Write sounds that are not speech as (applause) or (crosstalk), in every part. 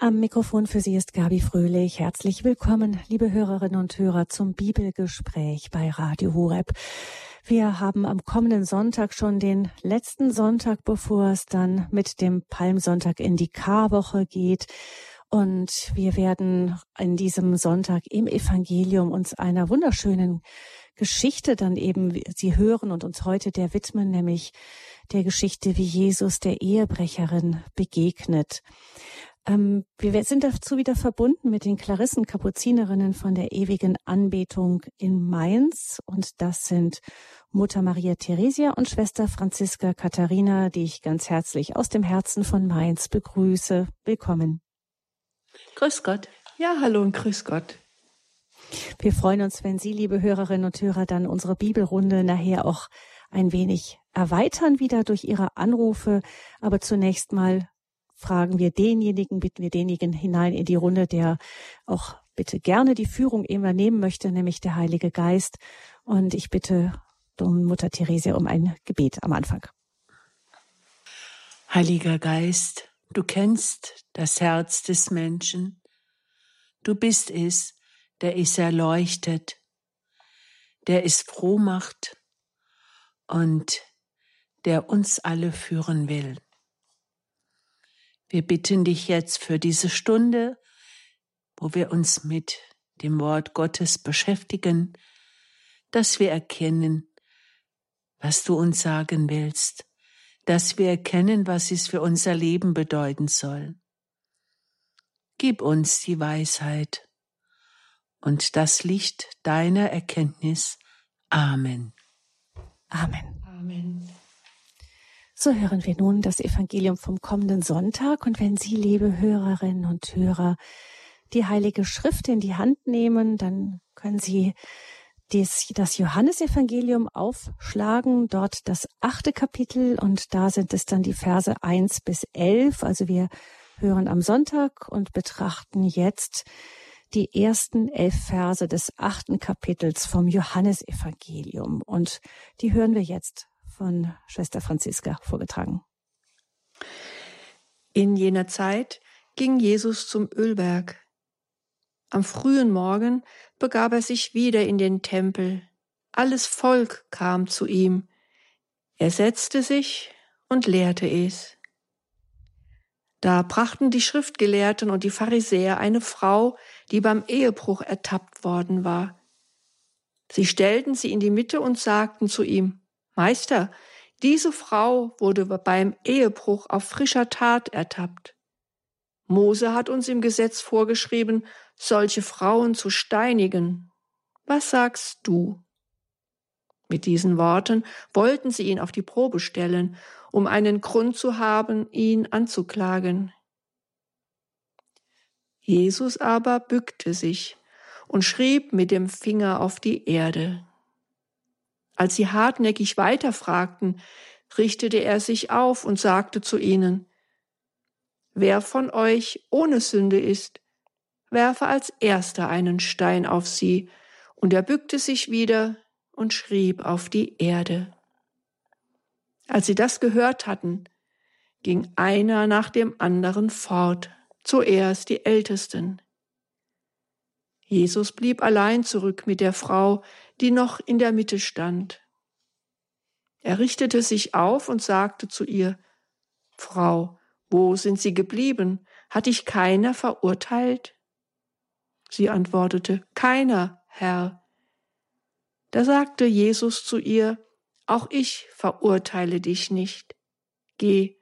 Am Mikrofon für Sie ist Gabi Fröhlich. Herzlich willkommen, liebe Hörerinnen und Hörer, zum Bibelgespräch bei Radio Horeb. Wir haben am kommenden Sonntag schon den letzten Sonntag, bevor es dann mit dem Palmsonntag in die Karwoche geht. Und wir werden in diesem Sonntag im Evangelium uns einer wunderschönen Geschichte dann eben Sie hören und uns heute der widmen, nämlich der Geschichte, wie Jesus der Ehebrecherin begegnet. Ähm, wir sind dazu wieder verbunden mit den Klarissen Kapuzinerinnen von der ewigen Anbetung in Mainz. Und das sind Mutter Maria Theresia und Schwester Franziska Katharina, die ich ganz herzlich aus dem Herzen von Mainz begrüße. Willkommen. Grüß Gott. Ja, hallo und grüß Gott. Wir freuen uns, wenn Sie, liebe Hörerinnen und Hörer, dann unsere Bibelrunde nachher auch ein wenig erweitern wieder durch Ihre Anrufe. Aber zunächst mal fragen wir denjenigen, bitten wir denjenigen hinein in die Runde, der auch bitte gerne die Führung übernehmen möchte, nämlich der Heilige Geist. Und ich bitte Mutter Theresia um ein Gebet am Anfang. Heiliger Geist, du kennst das Herz des Menschen. Du bist es, der es erleuchtet, der es froh macht und der uns alle führen will. Wir bitten dich jetzt für diese Stunde, wo wir uns mit dem Wort Gottes beschäftigen, dass wir erkennen, was du uns sagen willst, dass wir erkennen, was es für unser Leben bedeuten soll. Gib uns die Weisheit und das Licht deiner Erkenntnis. Amen. Amen. Amen. So hören wir nun das Evangelium vom kommenden Sonntag. Und wenn Sie, liebe Hörerinnen und Hörer, die Heilige Schrift in die Hand nehmen, dann können Sie dies, das Johannesevangelium aufschlagen, dort das achte Kapitel und da sind es dann die Verse eins bis elf. Also wir hören am Sonntag und betrachten jetzt die ersten elf Verse des achten Kapitels vom Johannesevangelium und die hören wir jetzt von Schwester Franziska vorgetragen. In jener Zeit ging Jesus zum Ölberg. Am frühen Morgen begab er sich wieder in den Tempel. Alles Volk kam zu ihm. Er setzte sich und lehrte es. Da brachten die Schriftgelehrten und die Pharisäer eine Frau, die beim Ehebruch ertappt worden war. Sie stellten sie in die Mitte und sagten zu ihm, Meister, diese Frau wurde beim Ehebruch auf frischer Tat ertappt. Mose hat uns im Gesetz vorgeschrieben, solche Frauen zu steinigen. Was sagst du? Mit diesen Worten wollten sie ihn auf die Probe stellen, um einen Grund zu haben, ihn anzuklagen. Jesus aber bückte sich und schrieb mit dem Finger auf die Erde. Als sie hartnäckig weiterfragten, richtete er sich auf und sagte zu ihnen, Wer von euch ohne Sünde ist, werfe als erster einen Stein auf sie, und er bückte sich wieder und schrieb auf die Erde. Als sie das gehört hatten, ging einer nach dem anderen fort, zuerst die Ältesten. Jesus blieb allein zurück mit der Frau, die noch in der Mitte stand. Er richtete sich auf und sagte zu ihr, Frau, wo sind Sie geblieben? Hat dich keiner verurteilt? Sie antwortete, Keiner, Herr. Da sagte Jesus zu ihr, Auch ich verurteile dich nicht. Geh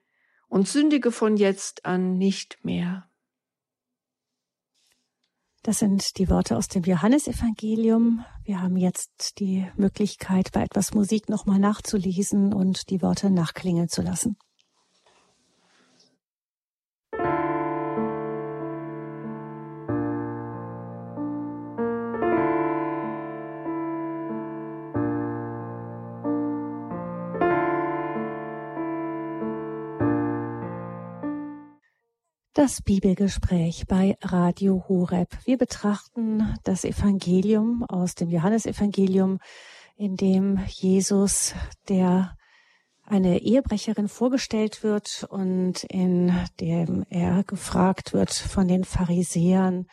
und sündige von jetzt an nicht mehr. Das sind die Worte aus dem Johannesevangelium. Wir haben jetzt die Möglichkeit, bei etwas Musik nochmal nachzulesen und die Worte nachklingen zu lassen. Das Bibelgespräch bei Radio Horeb. Wir betrachten das Evangelium aus dem Johannesevangelium, in dem Jesus, der eine Ehebrecherin vorgestellt wird und in dem er gefragt wird von den Pharisäern,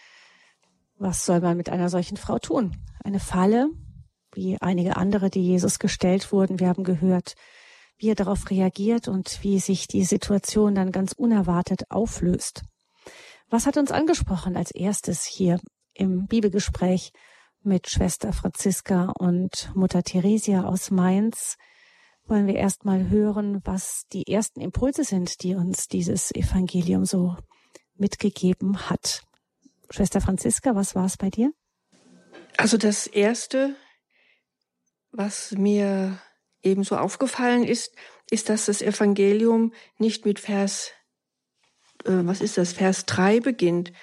was soll man mit einer solchen Frau tun? Eine Falle, wie einige andere, die Jesus gestellt wurden. Wir haben gehört, wie er darauf reagiert und wie sich die Situation dann ganz unerwartet auflöst. Was hat uns angesprochen als erstes hier im Bibelgespräch mit Schwester Franziska und Mutter Theresia aus Mainz? Wollen wir erst mal hören, was die ersten Impulse sind, die uns dieses Evangelium so mitgegeben hat. Schwester Franziska, was war es bei dir? Also das erste, was mir ebenso aufgefallen ist, ist, dass das Evangelium nicht mit Vers, äh, was ist das, Vers 3 beginnt.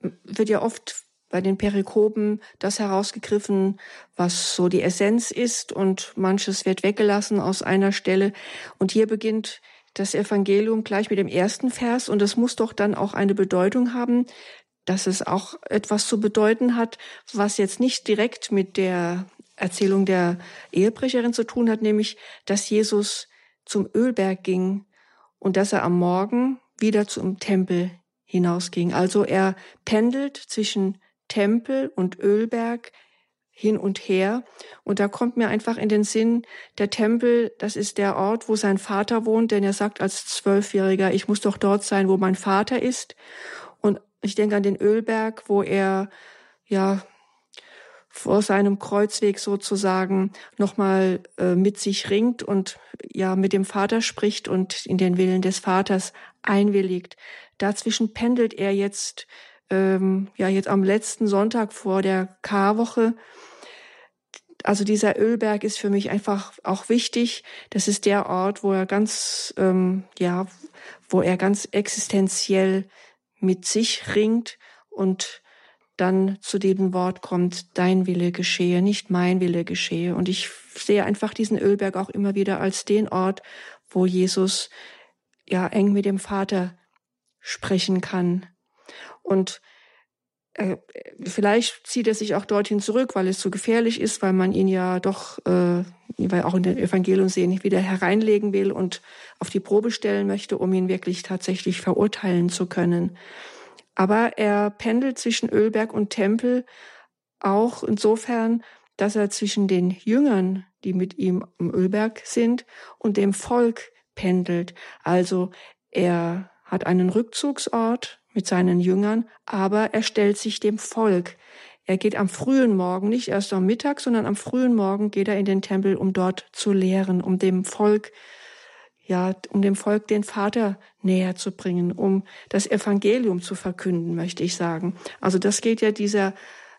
Wird ja oft bei den Perikopen das herausgegriffen, was so die Essenz ist und manches wird weggelassen aus einer Stelle. Und hier beginnt das Evangelium gleich mit dem ersten Vers und es muss doch dann auch eine Bedeutung haben, dass es auch etwas zu bedeuten hat, was jetzt nicht direkt mit der Erzählung der Ehebrecherin zu tun hat, nämlich, dass Jesus zum Ölberg ging und dass er am Morgen wieder zum Tempel hinausging. Also er pendelt zwischen Tempel und Ölberg hin und her. Und da kommt mir einfach in den Sinn, der Tempel, das ist der Ort, wo sein Vater wohnt, denn er sagt als Zwölfjähriger, ich muss doch dort sein, wo mein Vater ist. Und ich denke an den Ölberg, wo er ja vor seinem Kreuzweg sozusagen nochmal äh, mit sich ringt und ja mit dem Vater spricht und in den Willen des Vaters einwilligt. Dazwischen pendelt er jetzt ähm, ja jetzt am letzten Sonntag vor der Karwoche. Also dieser Ölberg ist für mich einfach auch wichtig. Das ist der Ort, wo er ganz ähm, ja, wo er ganz existenziell mit sich ringt und dann zu dem Wort kommt, dein Wille geschehe, nicht mein Wille geschehe. Und ich sehe einfach diesen Ölberg auch immer wieder als den Ort, wo Jesus ja eng mit dem Vater sprechen kann. Und äh, vielleicht zieht er sich auch dorthin zurück, weil es zu gefährlich ist, weil man ihn ja doch, äh, wie wir auch in den Evangelium sehen, nicht wieder hereinlegen will und auf die Probe stellen möchte, um ihn wirklich tatsächlich verurteilen zu können. Aber er pendelt zwischen Ölberg und Tempel auch insofern, dass er zwischen den Jüngern, die mit ihm am Ölberg sind, und dem Volk pendelt. Also er hat einen Rückzugsort mit seinen Jüngern, aber er stellt sich dem Volk. Er geht am frühen Morgen, nicht erst am Mittag, sondern am frühen Morgen geht er in den Tempel, um dort zu lehren, um dem Volk ja, um dem Volk den Vater näher zu bringen, um das Evangelium zu verkünden, möchte ich sagen. Also das geht ja dieser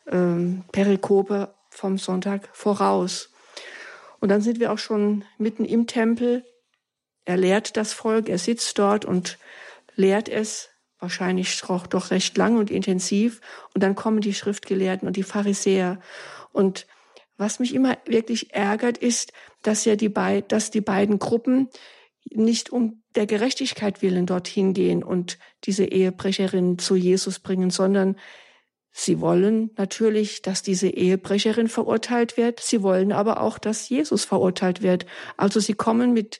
ähm, Perikope vom Sonntag voraus. Und dann sind wir auch schon mitten im Tempel. Er lehrt das Volk, er sitzt dort und lehrt es, wahrscheinlich auch doch recht lang und intensiv. Und dann kommen die Schriftgelehrten und die Pharisäer. Und was mich immer wirklich ärgert, ist, dass ja die, Be dass die beiden Gruppen nicht um der Gerechtigkeit willen dorthin gehen und diese Ehebrecherin zu Jesus bringen, sondern sie wollen natürlich, dass diese Ehebrecherin verurteilt wird. Sie wollen aber auch, dass Jesus verurteilt wird. Also sie kommen mit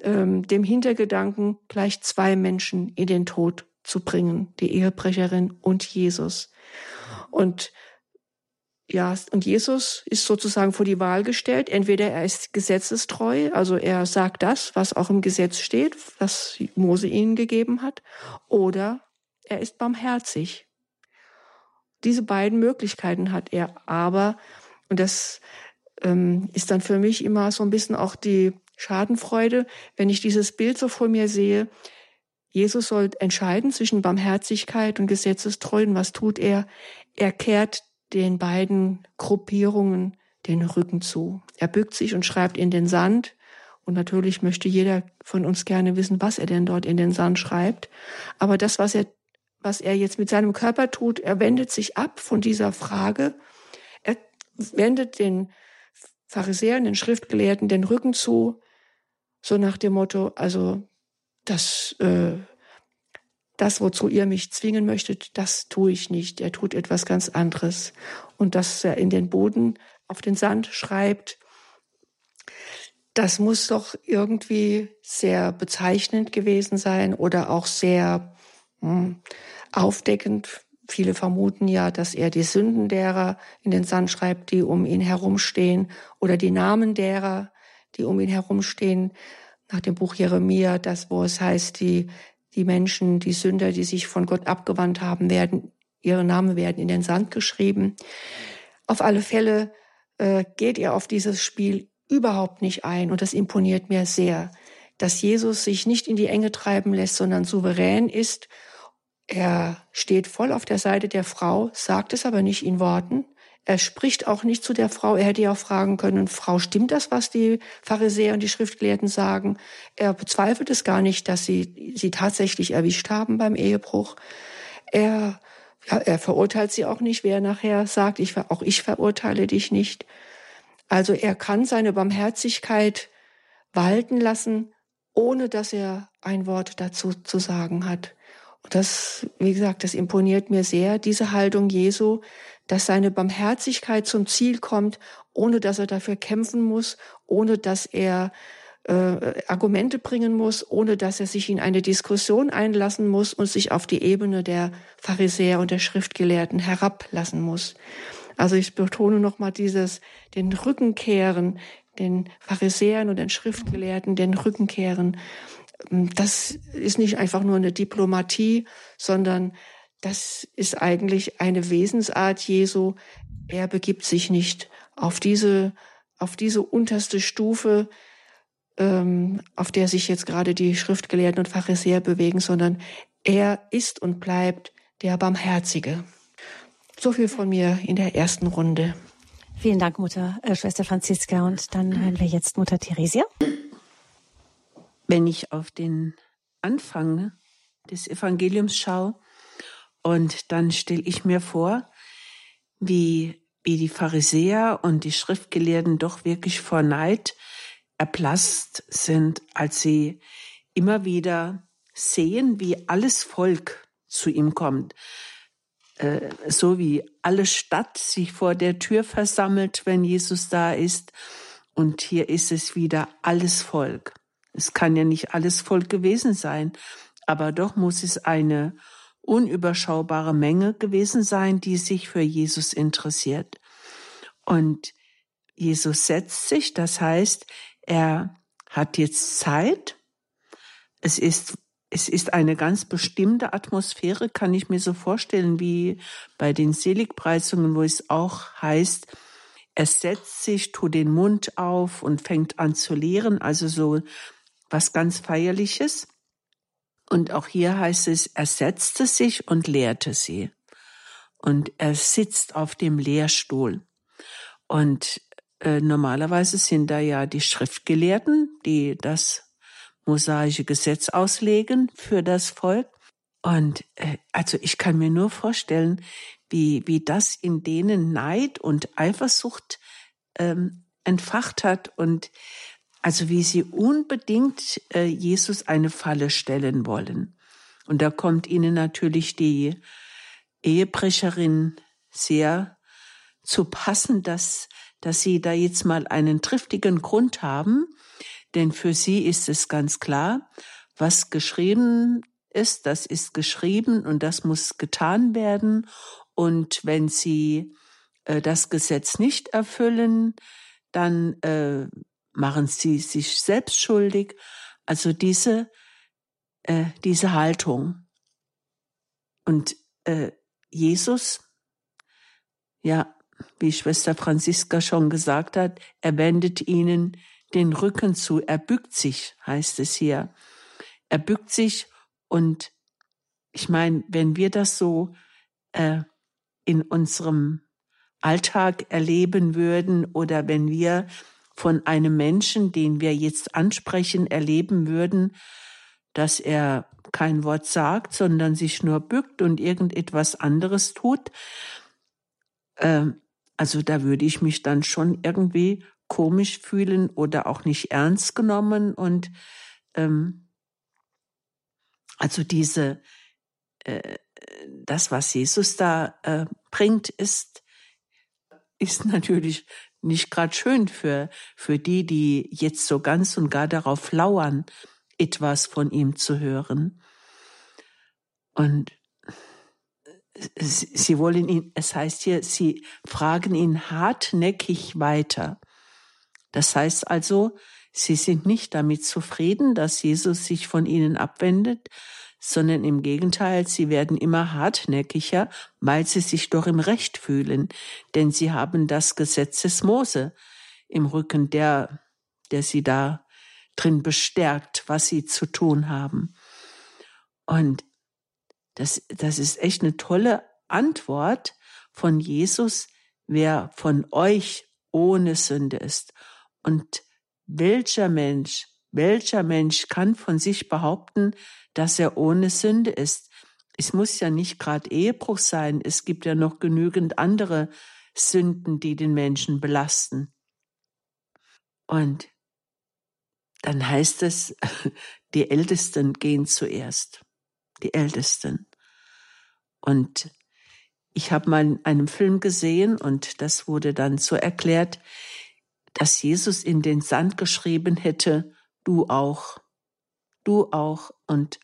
ähm, dem Hintergedanken, gleich zwei Menschen in den Tod zu bringen, die Ehebrecherin und Jesus. Und ja, und Jesus ist sozusagen vor die Wahl gestellt. Entweder er ist gesetzestreu, also er sagt das, was auch im Gesetz steht, was Mose ihnen gegeben hat, oder er ist barmherzig. Diese beiden Möglichkeiten hat er, aber, und das ähm, ist dann für mich immer so ein bisschen auch die Schadenfreude, wenn ich dieses Bild so vor mir sehe, Jesus soll entscheiden zwischen Barmherzigkeit und Gesetzestreuen. Was tut er? Er kehrt den beiden Gruppierungen den Rücken zu. Er bückt sich und schreibt in den Sand. Und natürlich möchte jeder von uns gerne wissen, was er denn dort in den Sand schreibt. Aber das, was er, was er jetzt mit seinem Körper tut, er wendet sich ab von dieser Frage. Er wendet den Pharisäern, den Schriftgelehrten den Rücken zu, so nach dem Motto, also das äh, das, wozu ihr mich zwingen möchtet, das tue ich nicht. Er tut etwas ganz anderes. Und dass er in den Boden, auf den Sand schreibt, Das muss doch irgendwie sehr bezeichnend gewesen sein oder auch sehr hm, aufdeckend. Viele vermuten ja, dass er die Sünden derer in den Sand schreibt, die um ihn herumstehen, oder die Namen derer, die um ihn herumstehen. Nach dem Buch Jeremia, das, wo es heißt, die, die Menschen, die Sünder, die sich von Gott abgewandt haben, werden, ihre Namen werden in den Sand geschrieben. Auf alle Fälle äh, geht er auf dieses Spiel überhaupt nicht ein und das imponiert mir sehr, dass Jesus sich nicht in die Enge treiben lässt, sondern souverän ist. Er steht voll auf der Seite der Frau, sagt es aber nicht in Worten. Er spricht auch nicht zu der Frau. Er hätte ja auch fragen können, Frau, stimmt das, was die Pharisäer und die Schriftgelehrten sagen? Er bezweifelt es gar nicht, dass sie sie tatsächlich erwischt haben beim Ehebruch. Er, er verurteilt sie auch nicht, wer nachher sagt, ich, auch ich verurteile dich nicht. Also er kann seine Barmherzigkeit walten lassen, ohne dass er ein Wort dazu zu sagen hat. Und das, wie gesagt, das imponiert mir sehr, diese Haltung Jesu, dass seine Barmherzigkeit zum Ziel kommt, ohne dass er dafür kämpfen muss, ohne dass er äh, Argumente bringen muss, ohne dass er sich in eine Diskussion einlassen muss und sich auf die Ebene der Pharisäer und der Schriftgelehrten herablassen muss. Also ich betone nochmal dieses, den Rücken kehren, den Pharisäern und den Schriftgelehrten den Rücken kehren. Das ist nicht einfach nur eine Diplomatie, sondern das ist eigentlich eine Wesensart Jesu. Er begibt sich nicht auf diese, auf diese unterste Stufe, ähm, auf der sich jetzt gerade die Schriftgelehrten und Pharisäer bewegen, sondern er ist und bleibt der Barmherzige. So viel von mir in der ersten Runde. Vielen Dank, Mutter, äh, Schwester Franziska. Und dann hören wir jetzt Mutter Theresia. Wenn ich auf den Anfang des Evangeliums schaue und dann stelle ich mir vor, wie, wie die Pharisäer und die Schriftgelehrten doch wirklich vor Neid erblasst sind, als sie immer wieder sehen, wie alles Volk zu ihm kommt. Äh, so wie alle Stadt sich vor der Tür versammelt, wenn Jesus da ist. Und hier ist es wieder alles Volk. Es kann ja nicht alles Volk gewesen sein, aber doch muss es eine unüberschaubare Menge gewesen sein, die sich für Jesus interessiert. Und Jesus setzt sich, das heißt, er hat jetzt Zeit. Es ist es ist eine ganz bestimmte Atmosphäre, kann ich mir so vorstellen, wie bei den Seligpreisungen, wo es auch heißt, er setzt sich, tut den Mund auf und fängt an zu lehren, also so was ganz Feierliches. Und auch hier heißt es, er setzte sich und lehrte sie. Und er sitzt auf dem Lehrstuhl. Und äh, normalerweise sind da ja die Schriftgelehrten, die das mosaische Gesetz auslegen für das Volk. Und äh, also ich kann mir nur vorstellen, wie, wie das in denen Neid und Eifersucht ähm, entfacht hat und also wie sie unbedingt äh, Jesus eine Falle stellen wollen. Und da kommt ihnen natürlich die Ehebrecherin sehr zu passen, dass, dass sie da jetzt mal einen triftigen Grund haben, denn für sie ist es ganz klar, was geschrieben ist, das ist geschrieben und das muss getan werden. Und wenn sie äh, das Gesetz nicht erfüllen, dann äh, machen sie sich selbst schuldig. Also diese, äh, diese Haltung. Und äh, Jesus, ja, wie Schwester Franziska schon gesagt hat, er wendet ihnen den Rücken zu. Er bückt sich, heißt es hier. Er bückt sich und ich meine, wenn wir das so äh, in unserem Alltag erleben würden oder wenn wir von einem Menschen, den wir jetzt ansprechen, erleben würden, dass er kein Wort sagt, sondern sich nur bückt und irgendetwas anderes tut, äh, also da würde ich mich dann schon irgendwie komisch fühlen oder auch nicht ernst genommen. Und ähm, also diese, äh, das, was Jesus da äh, bringt, ist, ist natürlich nicht gerade schön für, für die, die jetzt so ganz und gar darauf lauern, etwas von ihm zu hören. Und sie wollen ihn, es heißt hier, sie fragen ihn hartnäckig weiter. Das heißt also, sie sind nicht damit zufrieden, dass Jesus sich von ihnen abwendet, sondern im Gegenteil, sie werden immer hartnäckiger, weil sie sich doch im Recht fühlen, denn sie haben das Gesetz des Mose im Rücken, der, der sie da drin bestärkt, was sie zu tun haben. Und das, das ist echt eine tolle Antwort von Jesus, wer von euch ohne Sünde ist. Und welcher Mensch, welcher Mensch kann von sich behaupten, dass er ohne Sünde ist? Es muss ja nicht gerade Ehebruch sein, es gibt ja noch genügend andere Sünden, die den Menschen belasten. Und dann heißt es, (laughs) die Ältesten gehen zuerst. Die Ältesten. Und ich habe mal in einem Film gesehen und das wurde dann so erklärt, dass Jesus in den Sand geschrieben hätte, du auch, du auch. Und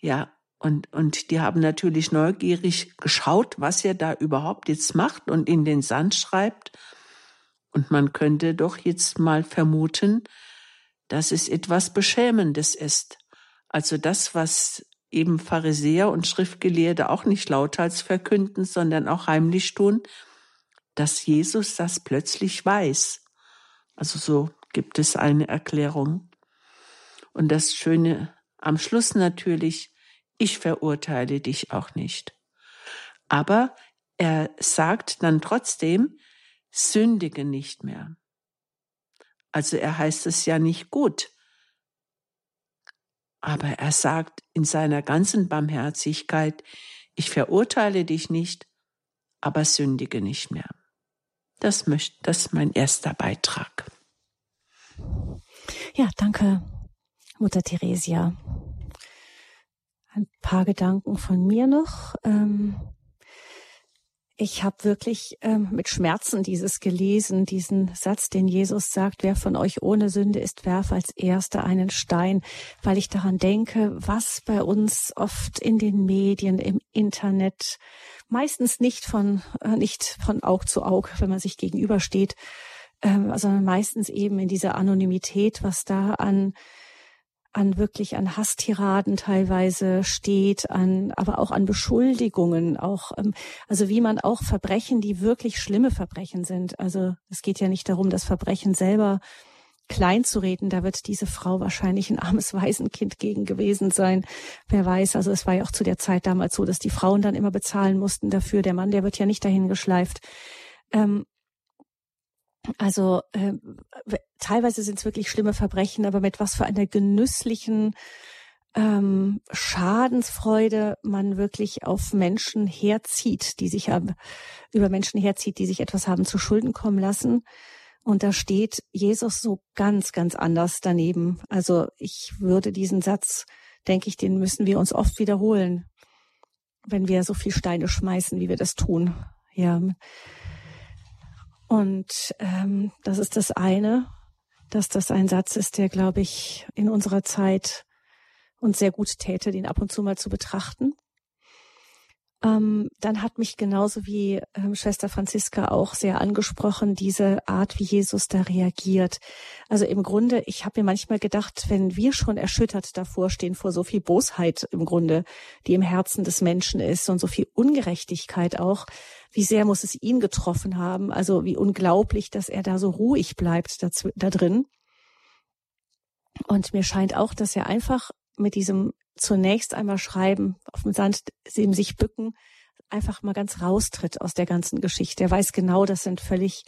ja, und, und die haben natürlich neugierig geschaut, was er da überhaupt jetzt macht und in den Sand schreibt. Und man könnte doch jetzt mal vermuten, dass es etwas Beschämendes ist. Also das, was eben Pharisäer und Schriftgelehrte auch nicht lauthals verkünden, sondern auch heimlich tun, dass Jesus das plötzlich weiß. Also so gibt es eine Erklärung. Und das Schöne am Schluss natürlich, ich verurteile dich auch nicht. Aber er sagt dann trotzdem, sündige nicht mehr. Also er heißt es ja nicht gut. Aber er sagt in seiner ganzen Barmherzigkeit, ich verurteile dich nicht, aber sündige nicht mehr. Das ist mein erster Beitrag. Ja, danke, Mutter Theresia. Ein paar Gedanken von mir noch. Ähm, ich habe wirklich ähm, mit Schmerzen dieses gelesen, diesen Satz, den Jesus sagt, wer von euch ohne Sünde ist, werfe als erster einen Stein, weil ich daran denke, was bei uns oft in den Medien, im Internet, meistens nicht von, äh, nicht von Aug zu Aug, wenn man sich gegenübersteht, ähm, sondern meistens eben in dieser Anonymität, was da an an wirklich an Hasstiraden teilweise steht, an aber auch an Beschuldigungen, auch ähm, also wie man auch Verbrechen, die wirklich schlimme Verbrechen sind. Also es geht ja nicht darum, das Verbrechen selber klein zu reden. Da wird diese Frau wahrscheinlich ein armes Waisenkind gegen gewesen sein. Wer weiß. Also es war ja auch zu der Zeit damals so, dass die Frauen dann immer bezahlen mussten dafür. Der Mann, der wird ja nicht dahin geschleift. Ähm, also äh, teilweise sind es wirklich schlimme Verbrechen, aber mit was für einer genüsslichen ähm, Schadensfreude man wirklich auf Menschen herzieht, die sich haben, über Menschen herzieht, die sich etwas haben zu Schulden kommen lassen. Und da steht Jesus so ganz, ganz anders daneben. Also ich würde diesen Satz, denke ich, den müssen wir uns oft wiederholen, wenn wir so viel Steine schmeißen, wie wir das tun. Ja. Und ähm, das ist das eine, dass das ein Satz ist, der, glaube ich, in unserer Zeit uns sehr gut täte, den ab und zu mal zu betrachten. Ähm, dann hat mich genauso wie ähm, Schwester Franziska auch sehr angesprochen, diese Art, wie Jesus da reagiert. Also im Grunde, ich habe mir manchmal gedacht, wenn wir schon erschüttert davor stehen vor so viel Bosheit im Grunde, die im Herzen des Menschen ist und so viel Ungerechtigkeit auch, wie sehr muss es ihn getroffen haben? Also wie unglaublich, dass er da so ruhig bleibt da, da drin. Und mir scheint auch, dass er einfach mit diesem zunächst einmal schreiben, auf dem Sand eben sich bücken, einfach mal ganz raustritt aus der ganzen Geschichte. Er weiß genau, das sind völlig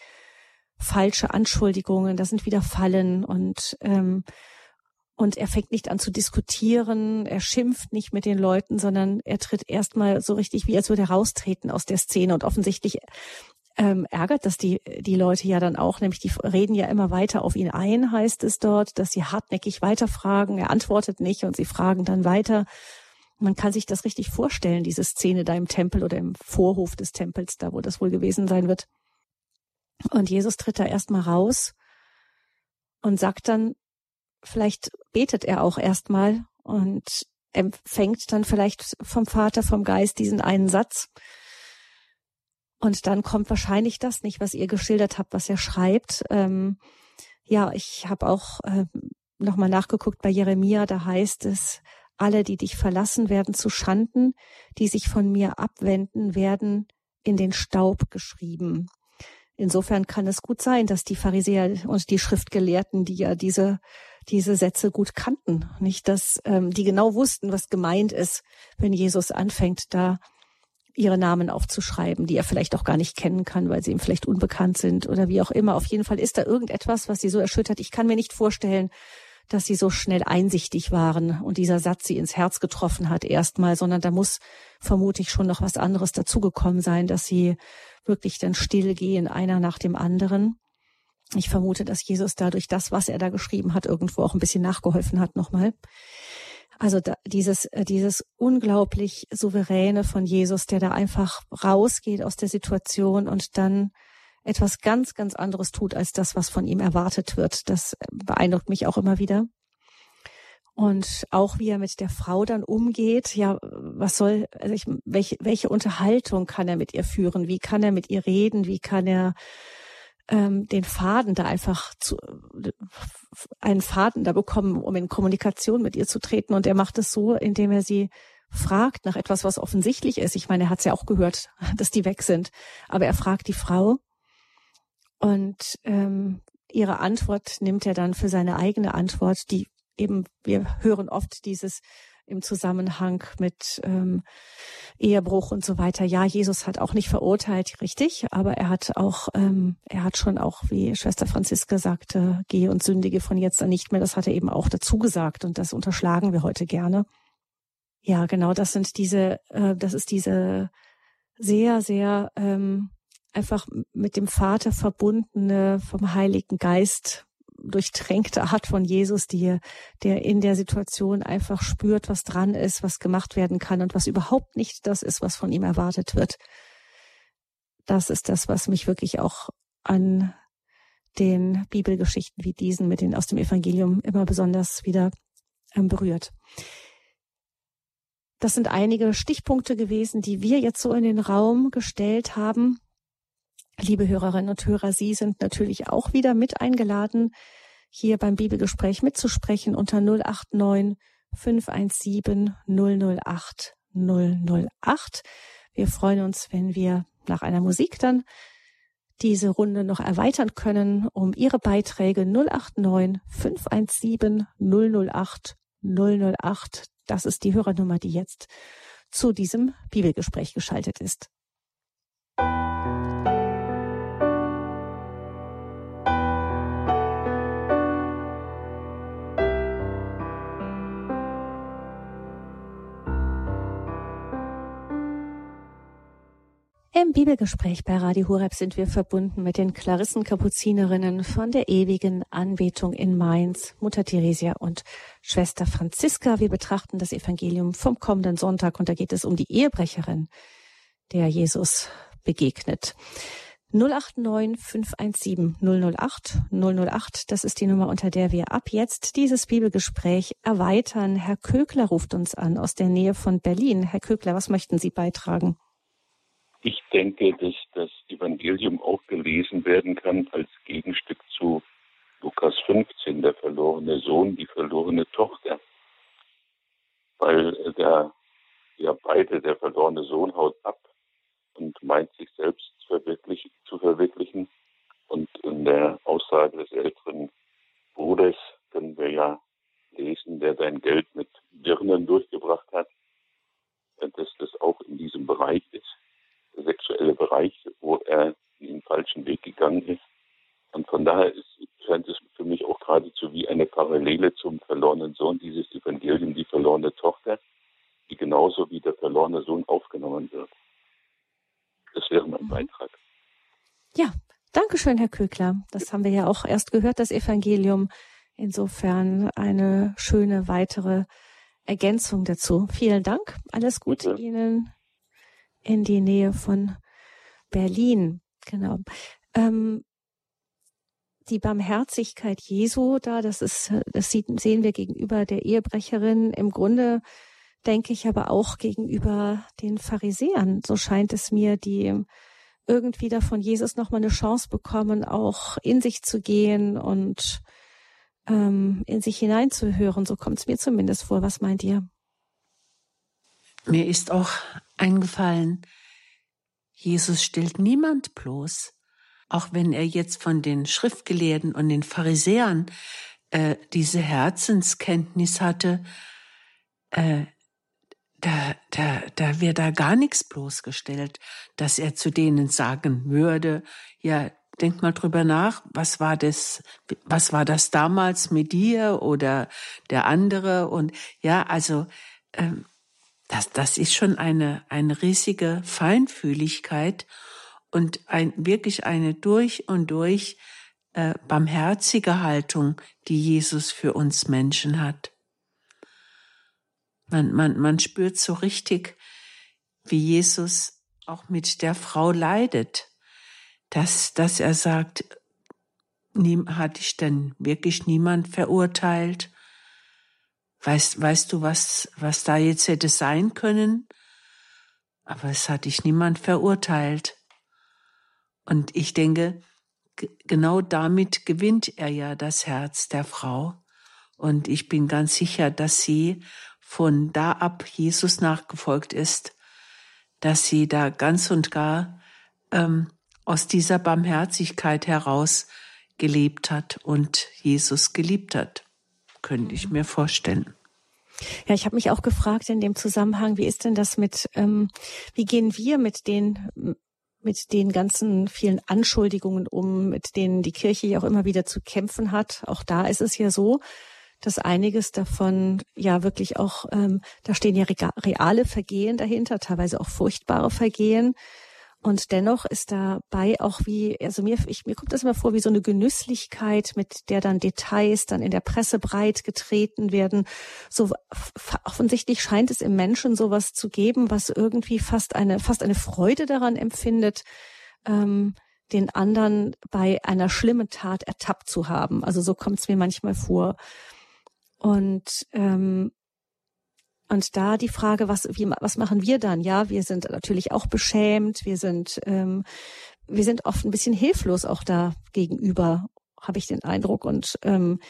falsche Anschuldigungen, das sind wieder Fallen und ähm, und er fängt nicht an zu diskutieren, er schimpft nicht mit den Leuten, sondern er tritt erstmal so richtig wie als würde er raustreten aus der Szene und offensichtlich ähm, ärgert das die, die Leute ja dann auch, nämlich die reden ja immer weiter auf ihn ein, heißt es dort, dass sie hartnäckig weiterfragen, er antwortet nicht und sie fragen dann weiter. Man kann sich das richtig vorstellen, diese Szene da im Tempel oder im Vorhof des Tempels, da wo das wohl gewesen sein wird. Und Jesus tritt da erstmal raus und sagt dann, vielleicht betet er auch erstmal und empfängt dann vielleicht vom Vater, vom Geist diesen einen Satz. Und dann kommt wahrscheinlich das nicht, was ihr geschildert habt, was er schreibt. Ähm, ja, ich habe auch äh, nochmal nachgeguckt bei Jeremia, da heißt es, alle, die dich verlassen, werden zu Schanden, die sich von mir abwenden, werden in den Staub geschrieben. Insofern kann es gut sein, dass die Pharisäer und die Schriftgelehrten, die ja diese diese Sätze gut kannten, nicht, dass ähm, die genau wussten, was gemeint ist, wenn Jesus anfängt, da ihre Namen aufzuschreiben, die er vielleicht auch gar nicht kennen kann, weil sie ihm vielleicht unbekannt sind oder wie auch immer. Auf jeden Fall ist da irgendetwas, was sie so erschüttert. Ich kann mir nicht vorstellen, dass sie so schnell einsichtig waren und dieser Satz sie ins Herz getroffen hat erstmal, sondern da muss vermutlich schon noch was anderes dazugekommen sein, dass sie wirklich dann still gehen, einer nach dem anderen. Ich vermute, dass Jesus dadurch das, was er da geschrieben hat, irgendwo auch ein bisschen nachgeholfen hat nochmal. Also da, dieses, äh, dieses unglaublich souveräne von Jesus, der da einfach rausgeht aus der Situation und dann etwas ganz, ganz anderes tut als das, was von ihm erwartet wird. Das beeindruckt mich auch immer wieder. Und auch wie er mit der Frau dann umgeht, ja, was soll, also ich, welche, welche Unterhaltung kann er mit ihr führen? Wie kann er mit ihr reden? Wie kann er ähm, den Faden da einfach zu, einen Faden da bekommen, um in Kommunikation mit ihr zu treten? Und er macht es so, indem er sie fragt nach etwas, was offensichtlich ist. Ich meine, er hat es ja auch gehört, (laughs) dass die weg sind. Aber er fragt die Frau, und ähm, ihre Antwort nimmt er dann für seine eigene Antwort, die eben, wir hören oft dieses im Zusammenhang mit ähm, Ehebruch und so weiter. Ja, Jesus hat auch nicht verurteilt, richtig, aber er hat auch, ähm, er hat schon auch, wie Schwester Franziska sagte, gehe und sündige von jetzt an nicht mehr. Das hat er eben auch dazu gesagt und das unterschlagen wir heute gerne. Ja, genau, das sind diese, äh, das ist diese sehr, sehr ähm, einfach mit dem Vater verbundene, vom Heiligen Geist durchtränkte Art von Jesus, die, der in der Situation einfach spürt, was dran ist, was gemacht werden kann und was überhaupt nicht das ist, was von ihm erwartet wird. Das ist das, was mich wirklich auch an den Bibelgeschichten wie diesen mit den aus dem Evangelium immer besonders wieder ähm, berührt. Das sind einige Stichpunkte gewesen, die wir jetzt so in den Raum gestellt haben. Liebe Hörerinnen und Hörer, Sie sind natürlich auch wieder mit eingeladen, hier beim Bibelgespräch mitzusprechen unter 089 517 008 008. Wir freuen uns, wenn wir nach einer Musik dann diese Runde noch erweitern können um Ihre Beiträge 089 517 008 008. Das ist die Hörernummer, die jetzt zu diesem Bibelgespräch geschaltet ist. Im Bibelgespräch bei Radio Horeb sind wir verbunden mit den Klarissenkapuzinerinnen von der ewigen Anbetung in Mainz, Mutter Theresia und Schwester Franziska. Wir betrachten das Evangelium vom kommenden Sonntag und da geht es um die Ehebrecherin, der Jesus begegnet. 089 517 008 008, das ist die Nummer, unter der wir ab jetzt dieses Bibelgespräch erweitern. Herr Kögler ruft uns an aus der Nähe von Berlin. Herr Kögler, was möchten Sie beitragen? Ich denke, dass das Evangelium auch gelesen werden kann als Gegenstück zu Lukas 15, der verlorene Sohn, die verlorene Tochter. Weil der, ja beide, der verlorene Sohn haut ab und meint sich selbst zu verwirklichen. Und in der Aussage des älteren Bruders können wir ja lesen, der dein Geld mit Dirnen durchgebracht hat, dass das auch in diesem Bereich ist sexuelle Bereich, wo er den falschen Weg gegangen ist. Und von daher ist, scheint es für mich auch geradezu wie eine Parallele zum verlorenen Sohn, dieses Evangelium, die verlorene Tochter, die genauso wie der verlorene Sohn aufgenommen wird. Das wäre mein Beitrag. Ja, danke schön, Herr Kögler. Das haben wir ja auch erst gehört, das Evangelium. Insofern eine schöne weitere Ergänzung dazu. Vielen Dank. Alles Gute ja. Ihnen in die Nähe von Berlin. Genau. Ähm, die Barmherzigkeit Jesu da, das ist, das sehen wir gegenüber der Ehebrecherin im Grunde, denke ich aber auch gegenüber den Pharisäern. So scheint es mir, die irgendwie da von Jesus nochmal eine Chance bekommen, auch in sich zu gehen und ähm, in sich hineinzuhören. So kommt es mir zumindest vor. Was meint ihr? Mir ist auch eingefallen, Jesus stellt niemand bloß, auch wenn er jetzt von den Schriftgelehrten und den Pharisäern äh, diese Herzenskenntnis hatte, äh, da, da, da wird da gar nichts bloßgestellt, dass er zu denen sagen würde, ja, denk mal drüber nach, was war das, was war das damals mit dir oder der andere und ja, also ähm, das, das ist schon eine, eine riesige Feinfühligkeit und ein, wirklich eine durch und durch äh, barmherzige Haltung, die Jesus für uns Menschen hat. Man, man, man spürt so richtig, wie Jesus auch mit der Frau leidet, dass, dass er sagt, hat dich denn wirklich niemand verurteilt? Weißt, weißt du, was, was da jetzt hätte sein können? Aber es hat dich niemand verurteilt. Und ich denke, genau damit gewinnt er ja das Herz der Frau. Und ich bin ganz sicher, dass sie von da ab Jesus nachgefolgt ist, dass sie da ganz und gar ähm, aus dieser Barmherzigkeit heraus gelebt hat und Jesus geliebt hat könnte ich mir vorstellen. Ja, ich habe mich auch gefragt in dem Zusammenhang, wie ist denn das mit, ähm, wie gehen wir mit den mit den ganzen vielen Anschuldigungen um, mit denen die Kirche ja auch immer wieder zu kämpfen hat. Auch da ist es ja so, dass einiges davon ja wirklich auch, ähm, da stehen ja reale Vergehen dahinter, teilweise auch furchtbare Vergehen, und dennoch ist dabei auch wie, also mir, ich, mir kommt das immer vor wie so eine Genüsslichkeit, mit der dann Details dann in der Presse breit getreten werden. So offensichtlich scheint es im Menschen sowas zu geben, was irgendwie fast eine, fast eine Freude daran empfindet, ähm, den anderen bei einer schlimmen Tat ertappt zu haben. Also so kommt es mir manchmal vor. Und ähm, und da die Frage, was, wie, was machen wir dann? Ja, wir sind natürlich auch beschämt, wir sind, ähm, wir sind oft ein bisschen hilflos auch da gegenüber, habe ich den Eindruck. Und ähm,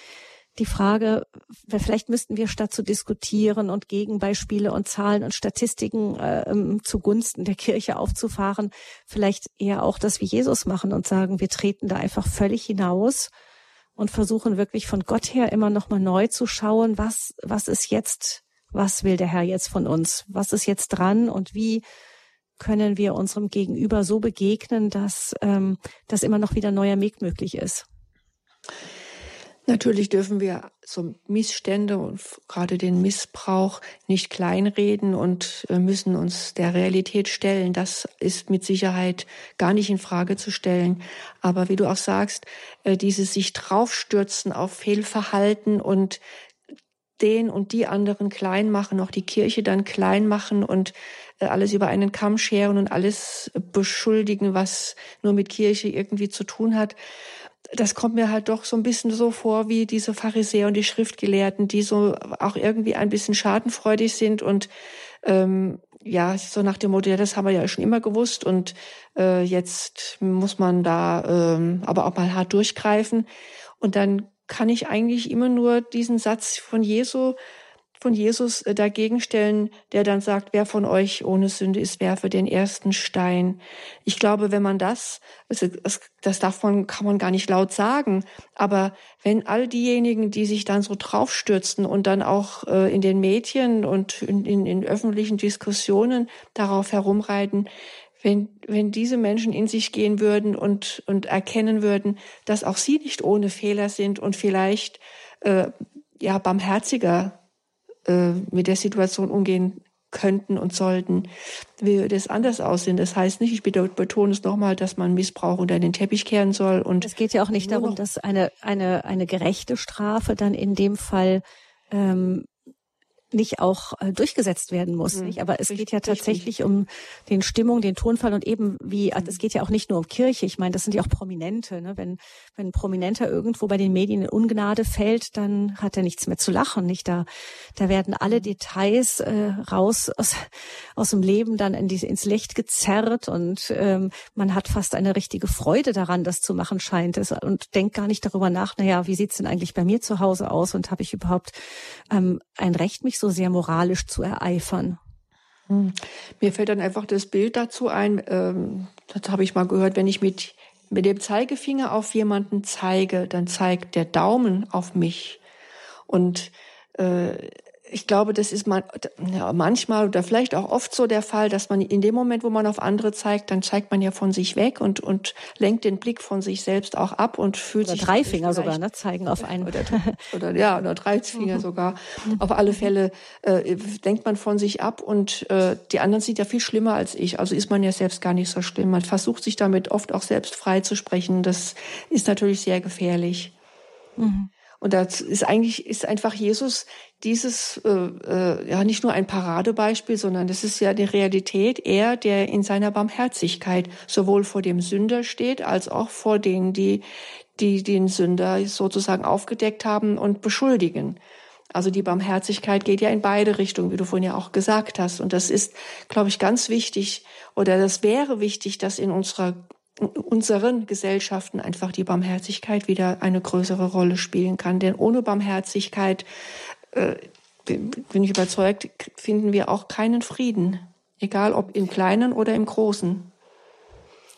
die Frage, vielleicht müssten wir statt zu diskutieren und Gegenbeispiele und Zahlen und Statistiken äh, zugunsten der Kirche aufzufahren, vielleicht eher auch das wie Jesus machen und sagen, wir treten da einfach völlig hinaus und versuchen wirklich von Gott her immer noch mal neu zu schauen, was, was ist jetzt was will der Herr jetzt von uns? Was ist jetzt dran und wie können wir unserem Gegenüber so begegnen, dass ähm, das immer noch wieder neuer Weg möglich ist? Natürlich dürfen wir so Missstände und gerade den Missbrauch nicht kleinreden und äh, müssen uns der Realität stellen. Das ist mit Sicherheit gar nicht in Frage zu stellen. Aber wie du auch sagst, äh, dieses sich draufstürzen auf Fehlverhalten und den und die anderen klein machen, auch die Kirche dann klein machen und äh, alles über einen Kamm scheren und alles beschuldigen, was nur mit Kirche irgendwie zu tun hat. Das kommt mir halt doch so ein bisschen so vor wie diese Pharisäer und die Schriftgelehrten, die so auch irgendwie ein bisschen schadenfreudig sind und ähm, ja, so nach dem Motto, ja, das haben wir ja schon immer gewusst und äh, jetzt muss man da ähm, aber auch mal hart durchgreifen. Und dann kann ich eigentlich immer nur diesen Satz von Jesu, von Jesus äh, dagegen stellen, der dann sagt, wer von euch ohne Sünde ist, werfe den ersten Stein. Ich glaube, wenn man das, das, das darf man, kann man gar nicht laut sagen, aber wenn all diejenigen, die sich dann so draufstürzen und dann auch äh, in den Medien und in, in, in öffentlichen Diskussionen darauf herumreiten, wenn, wenn diese Menschen in sich gehen würden und, und erkennen würden, dass auch sie nicht ohne Fehler sind und vielleicht äh, ja barmherziger äh, mit der Situation umgehen könnten und sollten, würde es anders aussehen. Das heißt nicht, ich betone es nochmal, dass man Missbrauch unter den Teppich kehren soll. Und es geht ja auch nicht darum, dass eine, eine, eine gerechte Strafe dann in dem Fall ähm, nicht auch äh, durchgesetzt werden muss. Mhm. Nicht? Aber es geht ja tatsächlich um den Stimmung, den Tonfall und eben wie, mhm. es geht ja auch nicht nur um Kirche. Ich meine, das sind ja auch Prominente. Ne? Wenn, wenn ein Prominenter irgendwo bei den Medien in Ungnade fällt, dann hat er nichts mehr zu lachen. Nicht da, da werden alle mhm. Details äh, raus aus, aus dem Leben dann in die, ins Licht gezerrt und ähm, man hat fast eine richtige Freude daran, das zu machen scheint es und denkt gar nicht darüber nach. Naja, wie sieht's denn eigentlich bei mir zu Hause aus und habe ich überhaupt ähm, ein Recht, mich so sehr moralisch zu ereifern. Hm. Mir fällt dann einfach das Bild dazu ein, ähm, das habe ich mal gehört, wenn ich mit, mit dem Zeigefinger auf jemanden zeige, dann zeigt der Daumen auf mich. Und äh, ich glaube, das ist man, ja, manchmal oder vielleicht auch oft so der Fall, dass man in dem Moment, wo man auf andere zeigt, dann zeigt man ja von sich weg und, und lenkt den Blick von sich selbst auch ab und fühlt oder sich. Drei Finger sogar, ne? Zeigen auf einen. Oder, oder ja, oder drei Finger mhm. sogar. Auf alle Fälle äh, denkt man von sich ab und äh, die anderen sind ja viel schlimmer als ich. Also ist man ja selbst gar nicht so schlimm. Man versucht sich damit oft auch selbst frei zu sprechen. Das ist natürlich sehr gefährlich. Mhm. Und das ist eigentlich, ist einfach Jesus dieses, äh, äh, ja, nicht nur ein Paradebeispiel, sondern das ist ja die Realität. Er, der in seiner Barmherzigkeit sowohl vor dem Sünder steht, als auch vor denen, die, die den Sünder sozusagen aufgedeckt haben und beschuldigen. Also die Barmherzigkeit geht ja in beide Richtungen, wie du vorhin ja auch gesagt hast. Und das ist, glaube ich, ganz wichtig oder das wäre wichtig, dass in unserer unseren Gesellschaften einfach die Barmherzigkeit wieder eine größere Rolle spielen kann. Denn ohne Barmherzigkeit, äh, bin ich überzeugt, finden wir auch keinen Frieden, egal ob im Kleinen oder im Großen.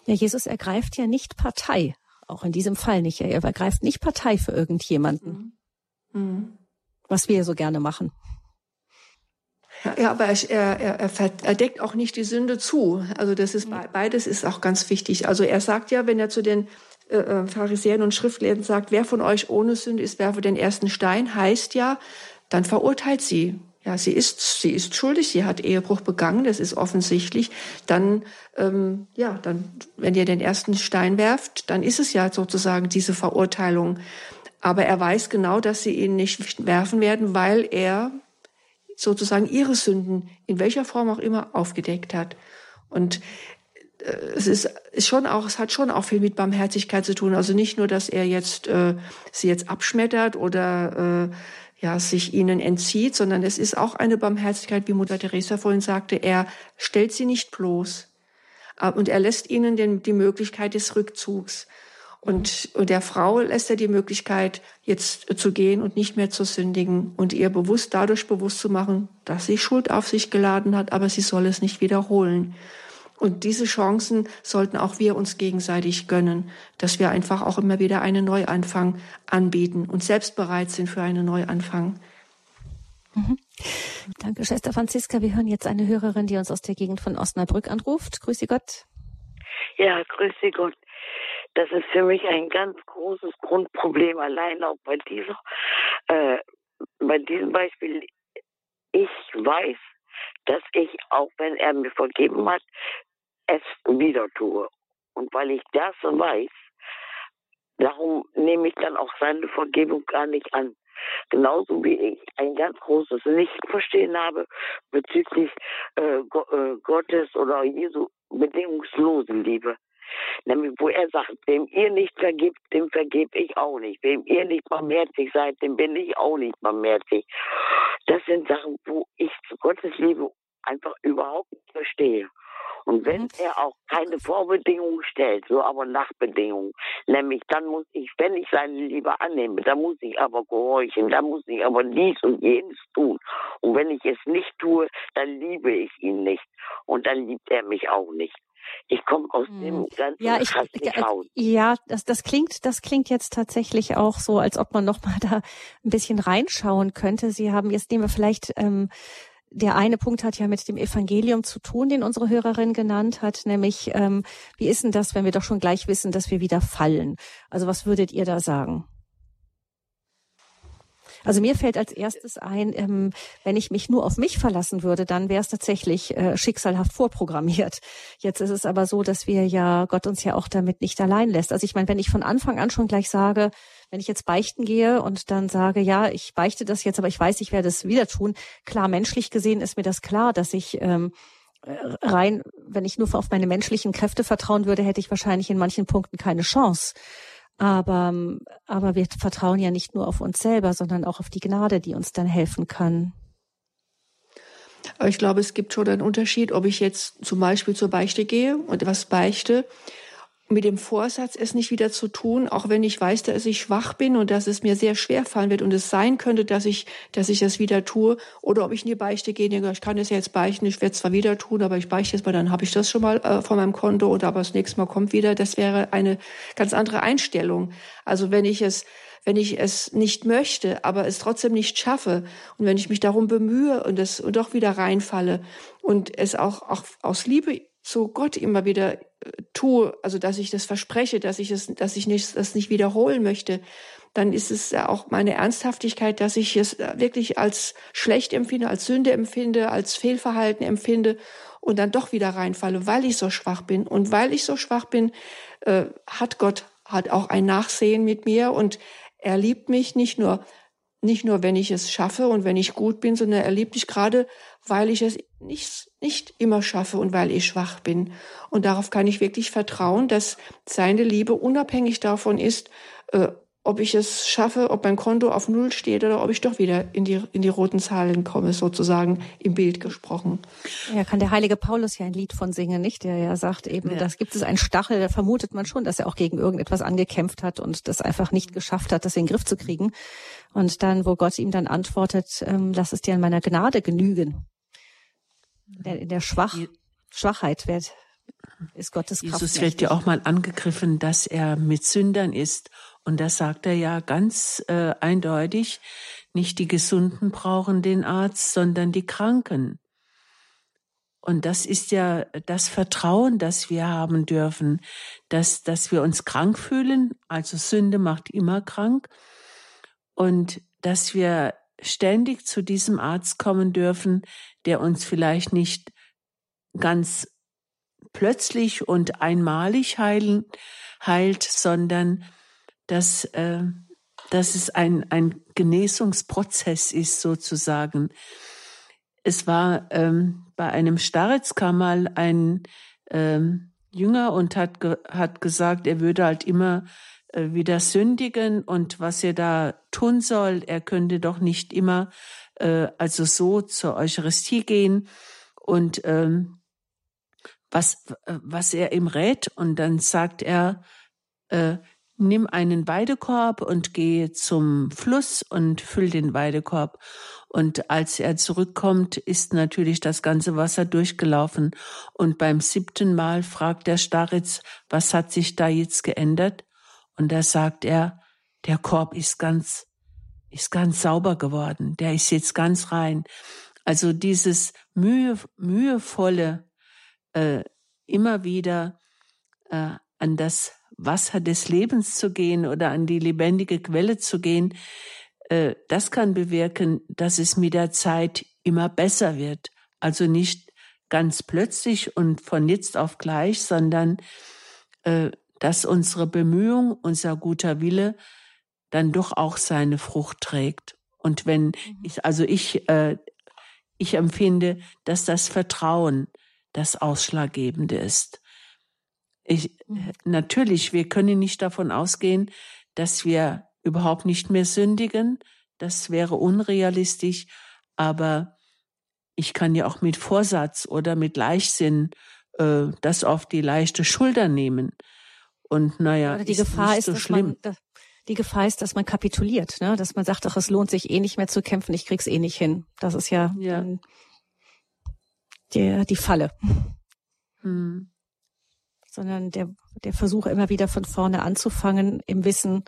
Ja, Jesus ergreift ja nicht Partei, auch in diesem Fall nicht. Er ergreift nicht Partei für irgendjemanden, mhm. mhm. was wir so gerne machen. Ja, aber er, er, er, er deckt auch nicht die Sünde zu. Also das ist beides ist auch ganz wichtig. Also er sagt ja, wenn er zu den äh, äh, Pharisäern und Schriftlehrern sagt, wer von euch ohne Sünde ist, werfe den ersten Stein, heißt ja, dann verurteilt sie. Ja, sie ist, sie ist schuldig, sie hat Ehebruch begangen, das ist offensichtlich. Dann, ähm, ja, dann, wenn ihr den ersten Stein werft, dann ist es ja sozusagen diese Verurteilung. Aber er weiß genau, dass sie ihn nicht werfen werden, weil er sozusagen ihre Sünden in welcher Form auch immer aufgedeckt hat. Und äh, es ist, ist schon auch, es hat schon auch viel mit Barmherzigkeit zu tun. Also nicht nur, dass er jetzt äh, sie jetzt abschmettert oder äh, ja sich ihnen entzieht, sondern es ist auch eine Barmherzigkeit, wie Mutter Teresa vorhin sagte. Er stellt sie nicht bloß äh, und er lässt ihnen den, die Möglichkeit des Rückzugs. Und, und der Frau lässt er die Möglichkeit, jetzt zu gehen und nicht mehr zu sündigen und ihr bewusst dadurch bewusst zu machen, dass sie Schuld auf sich geladen hat, aber sie soll es nicht wiederholen. Und diese Chancen sollten auch wir uns gegenseitig gönnen, dass wir einfach auch immer wieder einen Neuanfang anbieten und selbst bereit sind für einen Neuanfang. Mhm. Danke, Schwester Franziska. Wir hören jetzt eine Hörerin, die uns aus der Gegend von Osnabrück anruft. Grüße Gott. Ja, grüße Gott. Das ist für mich ein ganz großes Grundproblem, allein auch bei dieser, äh, bei diesem Beispiel. Ich weiß, dass ich, auch wenn er mir vergeben hat, es wieder tue. Und weil ich das weiß, darum nehme ich dann auch seine Vergebung gar nicht an. Genauso wie ich ein ganz großes Nichtverstehen habe bezüglich äh, äh Gottes oder Jesu bedingungslosen Liebe. Nämlich, wo er sagt, wem ihr nicht vergibt, dem vergebe ich auch nicht. Wem ihr nicht barmherzig seid, dem bin ich auch nicht barmherzig. Das sind Sachen, wo ich zu Gottes Liebe einfach überhaupt nicht verstehe. Und wenn mhm. er auch keine Vorbedingungen stellt, so aber Nachbedingungen, nämlich dann muss ich, wenn ich seine Liebe annehme, dann muss ich aber gehorchen, dann muss ich aber dies und jenes tun. Und wenn ich es nicht tue, dann liebe ich ihn nicht. Und dann liebt er mich auch nicht. Ich komme aus hm. dem ganzen ja, ich, nicht raus. Ja, das, das klingt, das klingt jetzt tatsächlich auch so, als ob man noch mal da ein bisschen reinschauen könnte. Sie haben jetzt nehmen wir vielleicht ähm, der eine Punkt hat ja mit dem Evangelium zu tun, den unsere Hörerin genannt hat, nämlich ähm, wie ist denn das, wenn wir doch schon gleich wissen, dass wir wieder fallen? Also was würdet ihr da sagen? Also mir fällt als erstes ein, ähm, wenn ich mich nur auf mich verlassen würde, dann wäre es tatsächlich äh, schicksalhaft vorprogrammiert. Jetzt ist es aber so, dass wir ja Gott uns ja auch damit nicht allein lässt. Also ich meine, wenn ich von Anfang an schon gleich sage, wenn ich jetzt beichten gehe und dann sage, ja, ich beichte das jetzt, aber ich weiß, ich werde es wieder tun. Klar, menschlich gesehen ist mir das klar, dass ich ähm, äh, rein, wenn ich nur auf meine menschlichen Kräfte vertrauen würde, hätte ich wahrscheinlich in manchen Punkten keine Chance. Aber, aber wir vertrauen ja nicht nur auf uns selber, sondern auch auf die Gnade, die uns dann helfen kann. Aber ich glaube, es gibt schon einen Unterschied, ob ich jetzt zum Beispiel zur Beichte gehe und was beichte mit dem Vorsatz, es nicht wieder zu tun, auch wenn ich weiß, dass ich schwach bin und dass es mir sehr schwer fallen wird und es sein könnte, dass ich, dass ich das wieder tue, oder ob ich in die Beichte gehe, ich kann das jetzt beichten, ich werde es zwar wieder tun, aber ich beichte jetzt mal, dann habe ich das schon mal äh, von meinem Konto oder aber das nächste Mal kommt wieder. Das wäre eine ganz andere Einstellung. Also wenn ich es wenn ich es nicht möchte, aber es trotzdem nicht schaffe und wenn ich mich darum bemühe und es und doch wieder reinfalle und es auch, auch aus Liebe zu Gott immer wieder äh, tue, also dass ich das verspreche, dass ich es, dass ich nicht, das nicht wiederholen möchte, dann ist es ja auch meine Ernsthaftigkeit, dass ich es äh, wirklich als schlecht empfinde, als Sünde empfinde, als Fehlverhalten empfinde und dann doch wieder reinfalle, weil ich so schwach bin. Und weil ich so schwach bin, äh, hat Gott hat auch ein Nachsehen mit mir und er liebt mich nicht nur nicht nur, wenn ich es schaffe und wenn ich gut bin, sondern er liebt mich gerade, weil ich es nicht, nicht immer schaffe und weil ich schwach bin. Und darauf kann ich wirklich vertrauen, dass seine Liebe unabhängig davon ist, äh, ob ich es schaffe, ob mein Konto auf Null steht oder ob ich doch wieder in die, in die roten Zahlen komme, sozusagen im Bild gesprochen. Ja, kann der heilige Paulus ja ein Lied von singen, nicht? Der ja sagt eben, ja. das gibt es einen Stachel, da vermutet man schon, dass er auch gegen irgendetwas angekämpft hat und das einfach nicht geschafft hat, das in den Griff zu kriegen. Und dann, wo Gott ihm dann antwortet, ähm, lass es dir an meiner Gnade genügen. In der Schwach, Schwachheit wird, ist Gottes Kraft. Jesus wird ja auch mal angegriffen, dass er mit Sündern ist. Und das sagt er ja ganz äh, eindeutig. Nicht die Gesunden brauchen den Arzt, sondern die Kranken. Und das ist ja das Vertrauen, das wir haben dürfen, dass, dass wir uns krank fühlen. Also Sünde macht immer krank und dass wir ständig zu diesem Arzt kommen dürfen, der uns vielleicht nicht ganz plötzlich und einmalig heilen, heilt, sondern dass, äh, dass es ein, ein Genesungsprozess ist sozusagen. Es war ähm, bei einem Starretz kam mal ein ähm, Jünger und hat, ge hat gesagt, er würde halt immer äh, wieder sündigen und was er da tun soll. Er könnte doch nicht immer äh, also so zur Eucharistie gehen und ähm, was, was er ihm rät. Und dann sagt er, äh, nimm einen Weidekorb und gehe zum Fluss und füll den Weidekorb. Und als er zurückkommt, ist natürlich das ganze Wasser durchgelaufen. Und beim siebten Mal fragt der Staritz, was hat sich da jetzt geändert? Und da sagt er, der Korb ist ganz, ist ganz sauber geworden. Der ist jetzt ganz rein. Also dieses mühe, mühevolle, äh, immer wieder äh, an das Wasser des Lebens zu gehen oder an die lebendige Quelle zu gehen, äh, das kann bewirken, dass es mit der Zeit immer besser wird. Also nicht ganz plötzlich und von jetzt auf gleich, sondern äh, dass unsere Bemühung, unser guter Wille dann doch auch seine Frucht trägt. Und wenn mhm. ich, also ich, äh, ich empfinde, dass das Vertrauen das Ausschlaggebende ist. Ich, mhm. natürlich, wir können nicht davon ausgehen, dass wir überhaupt nicht mehr sündigen. Das wäre unrealistisch. Aber ich kann ja auch mit Vorsatz oder mit Leichtsinn äh, das auf die leichte Schulter nehmen. Und naja, Oder die ist Gefahr ist, so dass schlimm. man die Gefahr ist, dass man kapituliert, ne? dass man sagt, ach, es lohnt sich eh nicht mehr zu kämpfen, ich krieg's eh nicht hin. Das ist ja, ja. Die, die Falle. Hm. Sondern der, der Versuch immer wieder von vorne anzufangen, im Wissen,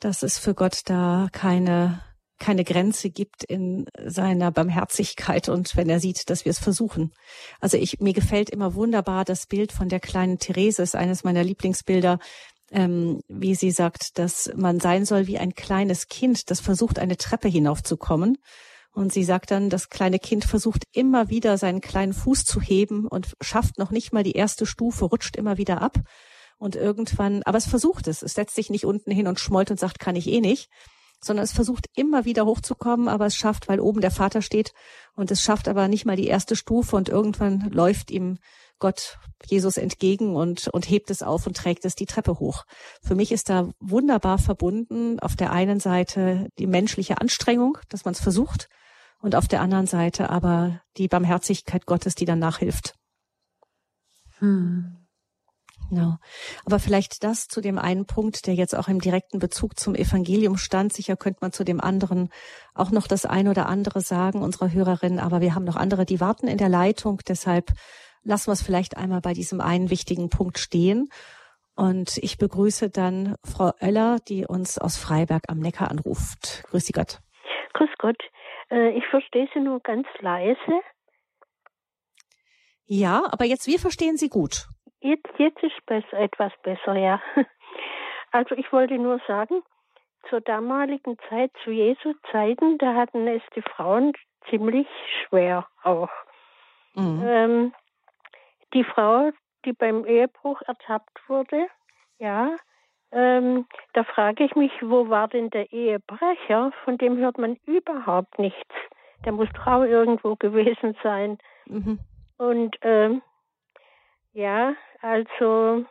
dass es für Gott da keine, keine Grenze gibt in seiner Barmherzigkeit und wenn er sieht, dass wir es versuchen. Also ich, mir gefällt immer wunderbar das Bild von der kleinen Therese, ist eines meiner Lieblingsbilder, ähm, wie sie sagt, dass man sein soll wie ein kleines Kind, das versucht, eine Treppe hinaufzukommen. Und sie sagt dann, das kleine Kind versucht immer wieder seinen kleinen Fuß zu heben und schafft noch nicht mal die erste Stufe, rutscht immer wieder ab. Und irgendwann, aber es versucht es. Es setzt sich nicht unten hin und schmollt und sagt, kann ich eh nicht, sondern es versucht immer wieder hochzukommen, aber es schafft, weil oben der Vater steht und es schafft aber nicht mal die erste Stufe und irgendwann läuft ihm Gott Jesus entgegen und, und hebt es auf und trägt es die Treppe hoch. Für mich ist da wunderbar verbunden auf der einen Seite die menschliche Anstrengung, dass man es versucht und auf der anderen Seite aber die Barmherzigkeit Gottes, die dann nachhilft. Hm. Genau. Aber vielleicht das zu dem einen Punkt, der jetzt auch im direkten Bezug zum Evangelium stand. Sicher könnte man zu dem anderen auch noch das eine oder andere sagen, unserer Hörerin. Aber wir haben noch andere, die warten in der Leitung. Deshalb lassen wir es vielleicht einmal bei diesem einen wichtigen Punkt stehen. Und ich begrüße dann Frau Oeller, die uns aus Freiberg am Neckar anruft. Grüß Sie Gott. Grüß Gott. Äh, ich verstehe Sie nur ganz leise. Ja, aber jetzt wir verstehen Sie gut. Jetzt, jetzt ist besser, etwas besser, ja. (laughs) Also ich wollte nur sagen, zur damaligen Zeit, zu Jesu Zeiten, da hatten es die Frauen ziemlich schwer auch. Mhm. Ähm, die Frau, die beim Ehebruch ertappt wurde, ja, ähm, da frage ich mich, wo war denn der Ehebrecher? Von dem hört man überhaupt nichts. Der muss Frau irgendwo (laughs) gewesen sein. Mhm. Und ähm, ja, also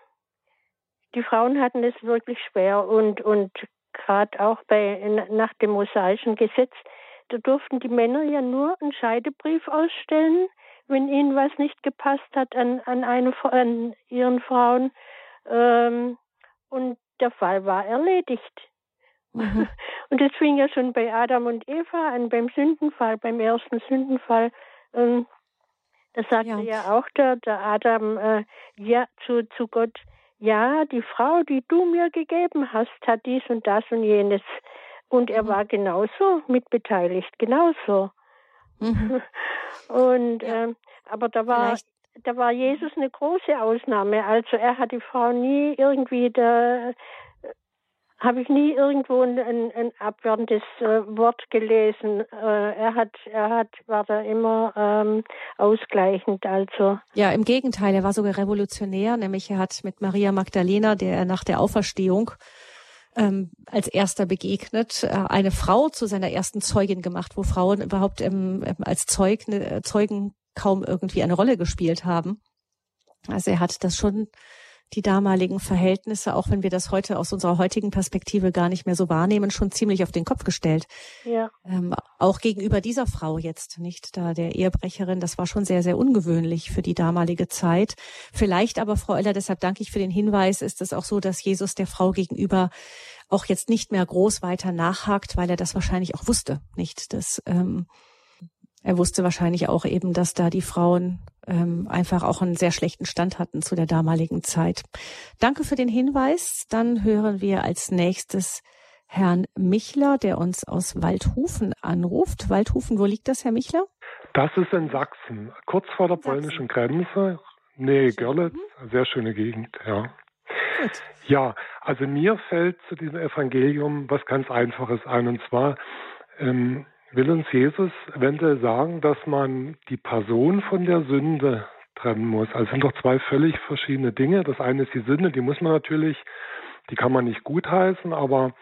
die Frauen hatten es wirklich schwer und und gerade auch bei nach dem mosaischen Gesetz, da durften die Männer ja nur einen Scheidebrief ausstellen, wenn ihnen was nicht gepasst hat an an, eine, an ihren Frauen. Ähm, und der Fall war erledigt. Mhm. (laughs) Und das fing ja schon bei Adam und Eva an, beim Sündenfall, beim ersten Sündenfall. Ähm, da sagte ja. ja, auch der, der Adam äh, ja zu, zu Gott, ja, die Frau, die du mir gegeben hast, hat dies und das und jenes. Und er mhm. war genauso mitbeteiligt, genauso. Mhm. (laughs) und ja. äh, aber da war Vielleicht. Da war Jesus eine große Ausnahme. Also er hat die Frau nie irgendwie da habe ich nie irgendwo ein, ein, abwertendes äh, Wort gelesen. Äh, er hat, er hat, war da immer ähm, ausgleichend. Also ja, im Gegenteil, er war sogar revolutionär. Nämlich er hat mit Maria Magdalena, der er nach der Auferstehung ähm, als erster begegnet, äh, eine Frau zu seiner ersten Zeugin gemacht, wo Frauen überhaupt im, als Zeug, ne, Zeugen kaum irgendwie eine Rolle gespielt haben. Also er hat das schon die damaligen Verhältnisse, auch wenn wir das heute aus unserer heutigen Perspektive gar nicht mehr so wahrnehmen, schon ziemlich auf den Kopf gestellt. Ja. Ähm, auch gegenüber dieser Frau jetzt, nicht da der Ehebrecherin, das war schon sehr, sehr ungewöhnlich für die damalige Zeit. Vielleicht aber, Frau Eller, deshalb danke ich für den Hinweis, ist es auch so, dass Jesus der Frau gegenüber auch jetzt nicht mehr groß weiter nachhakt, weil er das wahrscheinlich auch wusste, nicht? dass ähm, er wusste wahrscheinlich auch eben, dass da die Frauen ähm, einfach auch einen sehr schlechten Stand hatten zu der damaligen Zeit. Danke für den Hinweis. Dann hören wir als nächstes Herrn Michler, der uns aus Waldhufen anruft. Waldhufen, wo liegt das, Herr Michler? Das ist in Sachsen, kurz vor der Sachsen. polnischen Grenze. Nee, Görlitz, sehr schöne Gegend, ja. Gut. Ja, also mir fällt zu diesem Evangelium was ganz Einfaches ein, und zwar ähm, will uns Jesus eventuell sagen, dass man die Person von der Sünde trennen muss. Also es sind doch zwei völlig verschiedene Dinge. Das eine ist die Sünde, die muss man natürlich, die kann man nicht gutheißen, aber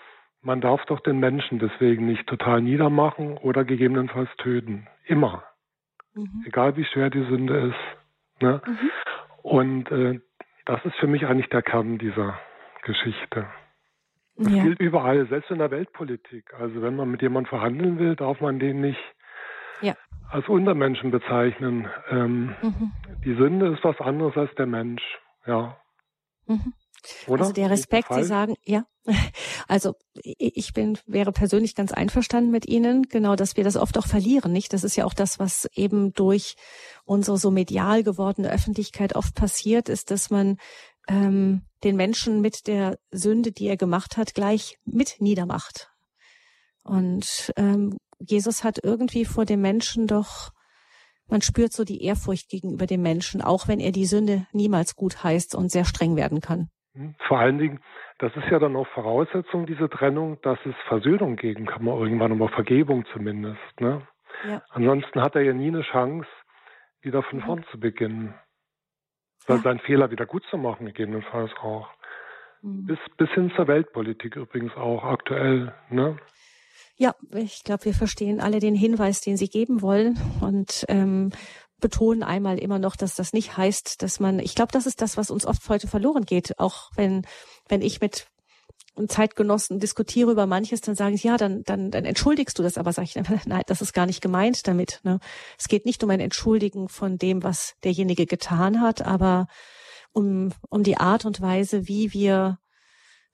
man darf doch den Menschen deswegen nicht total niedermachen oder gegebenenfalls töten. Immer. Mhm. Egal wie schwer die Sünde ist. Ne? Mhm. Und äh, das ist für mich eigentlich der Kern dieser Geschichte. Das ja. gilt überall, selbst in der Weltpolitik. Also wenn man mit jemandem verhandeln will, darf man den nicht ja. als Untermenschen bezeichnen. Ähm, mhm. Die Sünde ist was anderes als der Mensch. Ja. Mhm. Oder? Also der Respekt, Sie sagen, ja. (laughs) Also ich bin, wäre persönlich ganz einverstanden mit Ihnen, genau, dass wir das oft auch verlieren, nicht? Das ist ja auch das, was eben durch unsere so medial gewordene Öffentlichkeit oft passiert, ist, dass man ähm, den Menschen mit der Sünde, die er gemacht hat, gleich mit niedermacht. Und ähm, Jesus hat irgendwie vor dem Menschen doch, man spürt so die Ehrfurcht gegenüber dem Menschen, auch wenn er die Sünde niemals gut heißt und sehr streng werden kann. Vor allen Dingen, das ist ja dann auch Voraussetzung, diese Trennung, dass es Versöhnung geben kann, mal irgendwann, aber Vergebung zumindest. Ne? Ja. Ansonsten hat er ja nie eine Chance, wieder von vorn zu beginnen. Ja. Seinen Fehler wieder gut zu machen, gegebenenfalls auch. Mhm. Bis, bis hin zur Weltpolitik übrigens auch aktuell. Ne? Ja, ich glaube, wir verstehen alle den Hinweis, den Sie geben wollen und ähm, betonen einmal immer noch, dass das nicht heißt, dass man, ich glaube, das ist das, was uns oft heute verloren geht. Auch wenn, wenn ich mit Zeitgenossen diskutiere über manches, dann sage ich, ja, dann, dann, dann entschuldigst du das, aber sage ich, (laughs) nein, das ist gar nicht gemeint damit. Ne? Es geht nicht um ein Entschuldigen von dem, was derjenige getan hat, aber um, um die Art und Weise, wie wir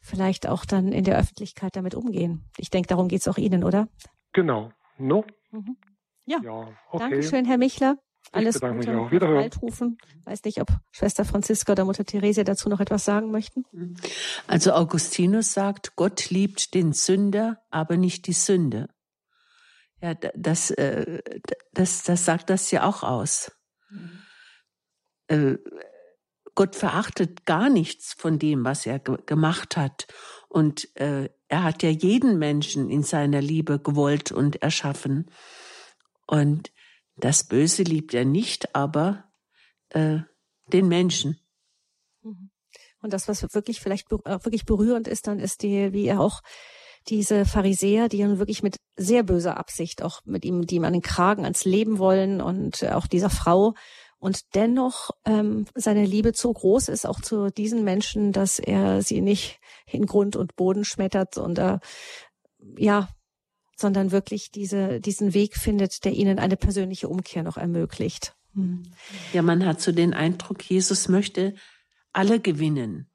vielleicht auch dann in der Öffentlichkeit damit umgehen. Ich denke, darum geht es auch Ihnen, oder? Genau. No? Mhm. Ja. ja okay. Dankeschön, Herr Michler. Alles Gute. Mich auch. Wiederhören. Rufen. Weiß nicht, ob Schwester Franziska oder Mutter Theresia dazu noch etwas sagen möchten. Also Augustinus sagt, Gott liebt den Sünder, aber nicht die Sünde. Ja, das, äh, das, das sagt das ja auch aus. Mhm. Gott verachtet gar nichts von dem, was er gemacht hat. Und äh, er hat ja jeden Menschen in seiner Liebe gewollt und erschaffen. Und das Böse liebt er nicht, aber äh, den Menschen. Mhm. Und das, was wirklich vielleicht wirklich berührend ist, dann ist die, wie er auch diese Pharisäer, die dann wirklich mit sehr böser Absicht auch mit ihm, die ihm an den Kragen ans Leben wollen und auch dieser Frau und dennoch ähm, seine Liebe so groß ist auch zu diesen Menschen, dass er sie nicht in Grund und Boden schmettert und äh, ja, sondern wirklich diese, diesen Weg findet, der ihnen eine persönliche Umkehr noch ermöglicht. Hm. Ja, man hat so den Eindruck, Jesus möchte alle gewinnen.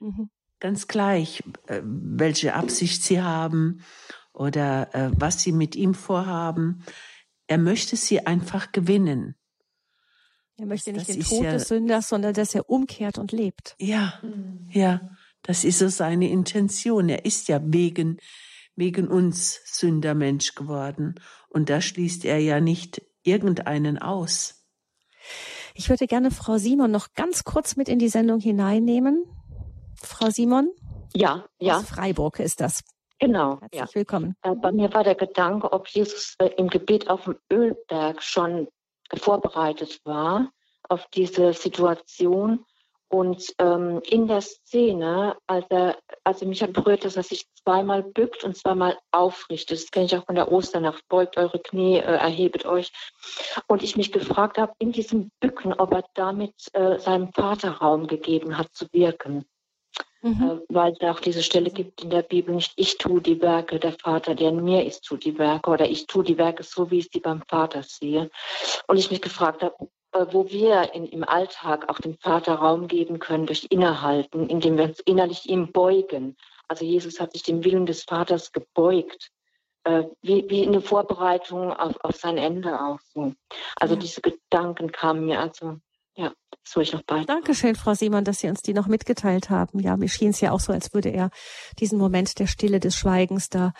Mhm. Ganz gleich, äh, welche Absicht sie haben oder äh, was sie mit ihm vorhaben. Er möchte sie einfach gewinnen. Er möchte nicht das den Tod ja, des Sünders, sondern dass er umkehrt und lebt. Ja, ja, das ist so seine Intention. Er ist ja wegen, wegen uns Sündermensch geworden. Und da schließt er ja nicht irgendeinen aus. Ich würde gerne Frau Simon noch ganz kurz mit in die Sendung hineinnehmen. Frau Simon? Ja, ja. Aus Freiburg ist das. Genau. Herzlich ja. willkommen. Äh, bei mir war der Gedanke, ob Jesus äh, im Gebet auf dem Ölberg schon vorbereitet war auf diese Situation. Und ähm, in der Szene, als er, also mich hat berührt, dass er sich zweimal bückt und zweimal aufrichtet. Das kenne ich auch von der Osternacht. Beugt eure Knie, äh, erhebet euch. Und ich mich gefragt habe, in diesem Bücken, ob er damit äh, seinem Vater Raum gegeben hat zu wirken. Mhm. Äh, weil es auch diese Stelle gibt in der Bibel nicht, ich tue die Werke, der Vater, der in mir ist, tut die Werke oder ich tue die Werke so, wie ich sie beim Vater sehe. Und ich mich gefragt habe, wo wir in, im Alltag auch dem Vater Raum geben können durch Innehalten, indem wir uns innerlich ihm beugen. Also Jesus hat sich dem Willen des Vaters gebeugt, äh, wie, wie eine Vorbereitung auf, auf sein Ende auch so. Also ja. diese Gedanken kamen mir also ja, das soll ich noch bei. Dankeschön, Frau Simon, dass Sie uns die noch mitgeteilt haben. Ja, mir schien es ja auch so, als würde er diesen Moment der Stille, des Schweigens da,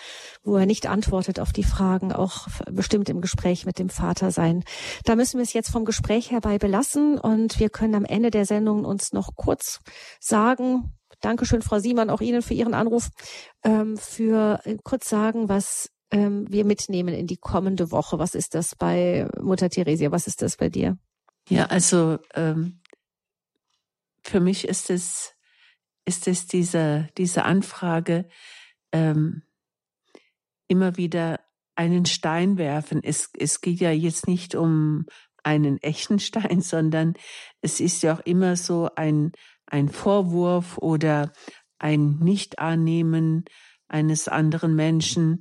wo er nicht antwortet auf die Fragen, auch bestimmt im Gespräch mit dem Vater sein. Da müssen wir es jetzt vom Gespräch herbei belassen und wir können am Ende der Sendung uns noch kurz sagen, Dankeschön, Frau Simon, auch Ihnen für Ihren Anruf, ähm, für äh, kurz sagen, was ähm, wir mitnehmen in die kommende Woche. Was ist das bei Mutter Theresia? Was ist das bei dir? Ja, also ähm, für mich ist es ist es diese diese Anfrage ähm, immer wieder einen Stein werfen. Es es geht ja jetzt nicht um einen echten (laughs) Stein, sondern es ist ja auch immer so ein ein Vorwurf oder ein Nicht-Annehmen eines anderen Menschen,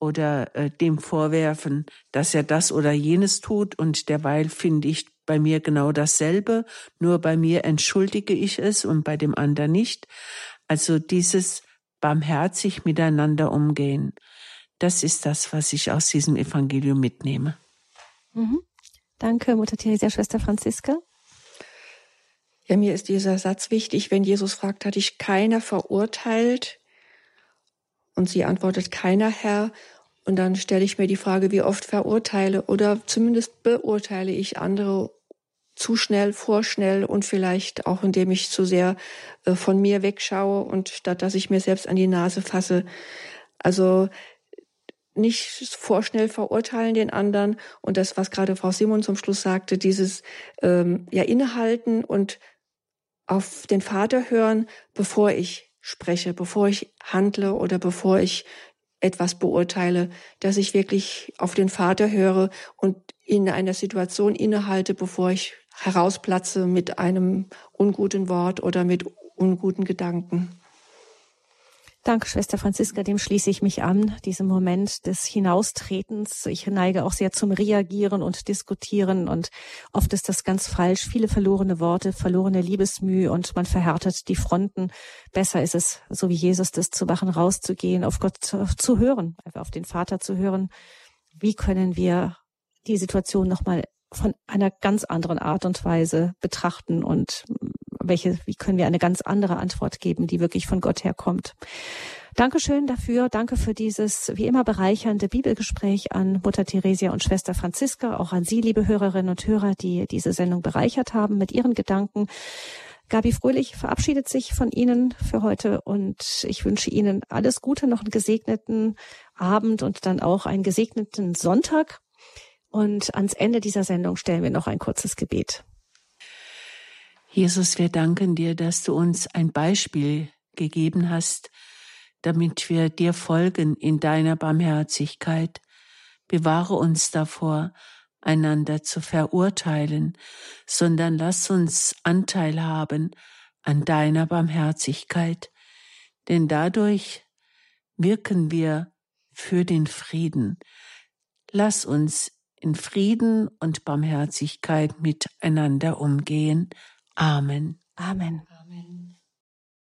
oder äh, dem vorwerfen, dass er das oder jenes tut und derweil finde ich bei mir genau dasselbe, nur bei mir entschuldige ich es und bei dem anderen nicht. Also dieses barmherzig miteinander umgehen, das ist das, was ich aus diesem Evangelium mitnehme. Mhm. Danke, Mutter Theresia, Schwester Franziska. Ja, mir ist dieser Satz wichtig, wenn Jesus fragt, hat dich keiner verurteilt? Und sie antwortet, keiner Herr. Und dann stelle ich mir die Frage, wie oft verurteile oder zumindest beurteile ich andere zu schnell, vorschnell und vielleicht auch indem ich zu sehr äh, von mir wegschaue und statt dass ich mir selbst an die Nase fasse. Also nicht vorschnell verurteilen den anderen und das, was gerade Frau Simon zum Schluss sagte, dieses ähm, ja innehalten und auf den Vater hören, bevor ich spreche, bevor ich handle oder bevor ich etwas beurteile, dass ich wirklich auf den Vater höre und in einer Situation innehalte, bevor ich herausplatze mit einem unguten Wort oder mit unguten Gedanken. Danke, Schwester Franziska, dem schließe ich mich an, diesem Moment des Hinaustretens. Ich neige auch sehr zum Reagieren und Diskutieren und oft ist das ganz falsch. Viele verlorene Worte, verlorene Liebesmühe und man verhärtet die Fronten. Besser ist es, so wie Jesus das zu machen, rauszugehen, auf Gott zu hören, auf den Vater zu hören. Wie können wir die Situation nochmal von einer ganz anderen Art und Weise betrachten und welche, wie können wir eine ganz andere Antwort geben, die wirklich von Gott herkommt. Dankeschön dafür. Danke für dieses wie immer bereichernde Bibelgespräch an Mutter Theresia und Schwester Franziska, auch an Sie, liebe Hörerinnen und Hörer, die diese Sendung bereichert haben mit Ihren Gedanken. Gabi Fröhlich verabschiedet sich von Ihnen für heute und ich wünsche Ihnen alles Gute, noch einen gesegneten Abend und dann auch einen gesegneten Sonntag. Und ans Ende dieser Sendung stellen wir noch ein kurzes Gebet. Jesus, wir danken dir, dass du uns ein Beispiel gegeben hast, damit wir dir folgen in deiner Barmherzigkeit. Bewahre uns davor, einander zu verurteilen, sondern lass uns Anteil haben an deiner Barmherzigkeit, denn dadurch wirken wir für den Frieden. Lass uns in Frieden und Barmherzigkeit miteinander umgehen. Amen. Amen. Amen.